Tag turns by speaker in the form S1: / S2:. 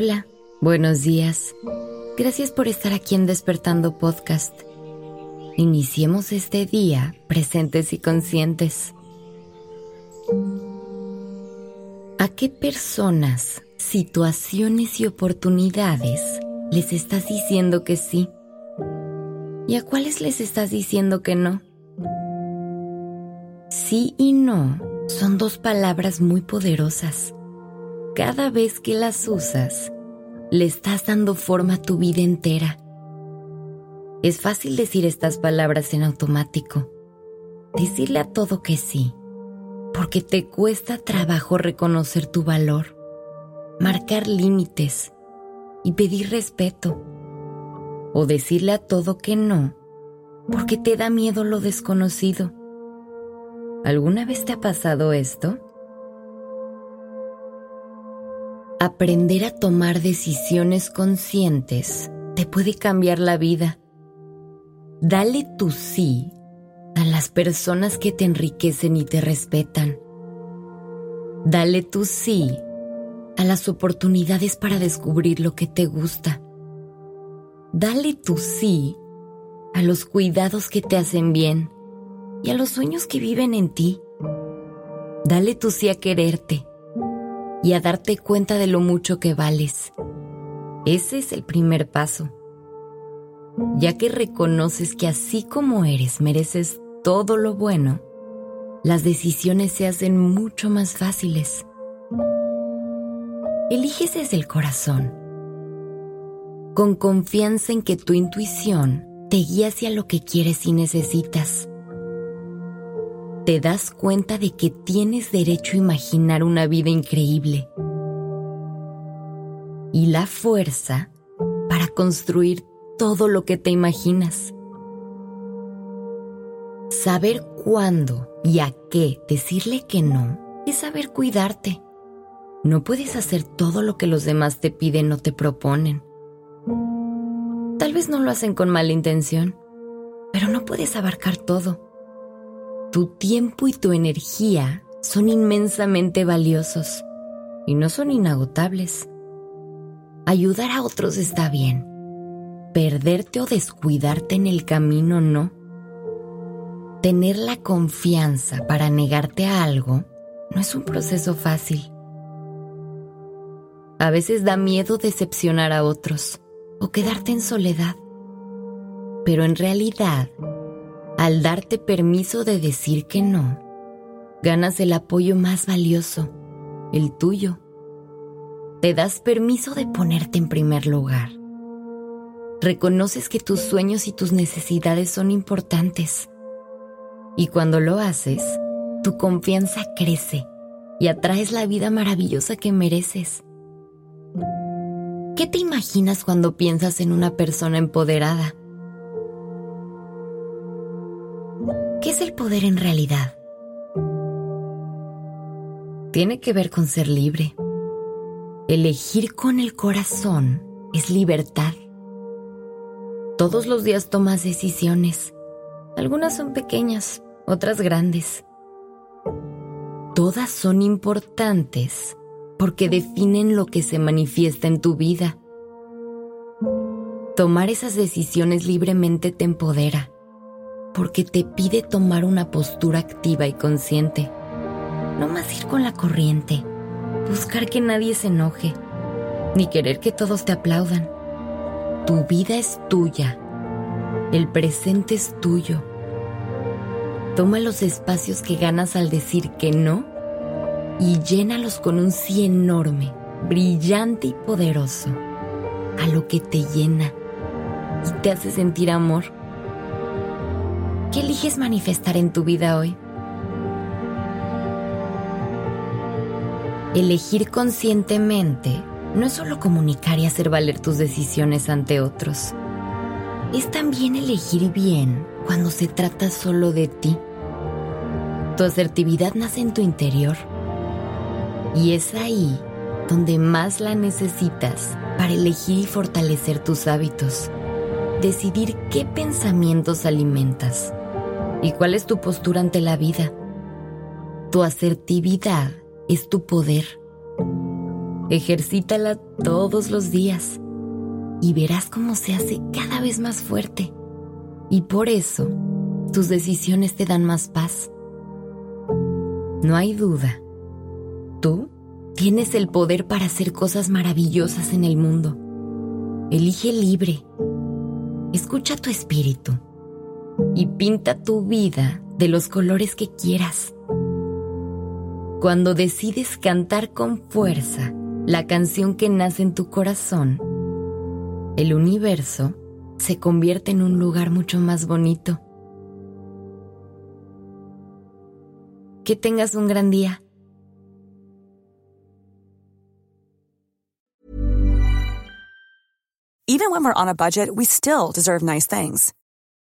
S1: Hola, buenos días. Gracias por estar aquí en Despertando Podcast. Iniciemos este día presentes y conscientes. ¿A qué personas, situaciones y oportunidades les estás diciendo que sí? ¿Y a cuáles les estás diciendo que no? Sí y no son dos palabras muy poderosas. Cada vez que las usas, le estás dando forma a tu vida entera. Es fácil decir estas palabras en automático. Decirle a todo que sí, porque te cuesta trabajo reconocer tu valor, marcar límites y pedir respeto. O decirle a todo que no, porque te da miedo lo desconocido. ¿Alguna vez te ha pasado esto? Aprender a tomar decisiones conscientes te puede cambiar la vida. Dale tu sí a las personas que te enriquecen y te respetan. Dale tu sí a las oportunidades para descubrir lo que te gusta. Dale tu sí a los cuidados que te hacen bien y a los sueños que viven en ti. Dale tu sí a quererte y a darte cuenta de lo mucho que vales. Ese es el primer paso. Ya que reconoces que así como eres mereces todo lo bueno, las decisiones se hacen mucho más fáciles. Eliges desde el corazón, con confianza en que tu intuición te guía hacia lo que quieres y necesitas te das cuenta de que tienes derecho a imaginar una vida increíble y la fuerza para construir todo lo que te imaginas. Saber cuándo y a qué decirle que no es saber cuidarte. No puedes hacer todo lo que los demás te piden o te proponen. Tal vez no lo hacen con mala intención, pero no puedes abarcar todo. Tu tiempo y tu energía son inmensamente valiosos y no son inagotables. Ayudar a otros está bien. Perderte o descuidarte en el camino no. Tener la confianza para negarte a algo no es un proceso fácil. A veces da miedo decepcionar a otros o quedarte en soledad. Pero en realidad al darte permiso de decir que no, ganas el apoyo más valioso, el tuyo. Te das permiso de ponerte en primer lugar. Reconoces que tus sueños y tus necesidades son importantes. Y cuando lo haces, tu confianza crece y atraes la vida maravillosa que mereces. ¿Qué te imaginas cuando piensas en una persona empoderada? Poder en realidad? Tiene que ver con ser libre. Elegir con el corazón es libertad. Todos los días tomas decisiones. Algunas son pequeñas, otras grandes. Todas son importantes porque definen lo que se manifiesta en tu vida. Tomar esas decisiones libremente te empodera porque te pide tomar una postura activa y consciente. No más ir con la corriente, buscar que nadie se enoje, ni querer que todos te aplaudan. Tu vida es tuya, el presente es tuyo. Toma los espacios que ganas al decir que no y llénalos con un sí enorme, brillante y poderoso, a lo que te llena y te hace sentir amor ¿Qué eliges manifestar en tu vida hoy? Elegir conscientemente no es solo comunicar y hacer valer tus decisiones ante otros. Es también elegir bien cuando se trata solo de ti. Tu asertividad nace en tu interior. Y es ahí donde más la necesitas para elegir y fortalecer tus hábitos. Decidir qué pensamientos alimentas ¿Y cuál es tu postura ante la vida? Tu asertividad es tu poder. Ejercítala todos los días y verás cómo se hace cada vez más fuerte. Y por eso, tus decisiones te dan más paz. No hay duda. Tú tienes el poder para hacer cosas maravillosas en el mundo. Elige libre. Escucha tu espíritu y pinta tu vida de los colores que quieras. Cuando decides cantar con fuerza la canción que nace en tu corazón, el universo se convierte en un lugar mucho más bonito. Que tengas un gran día.
S2: Even when we're on a budget, we still deserve nice things.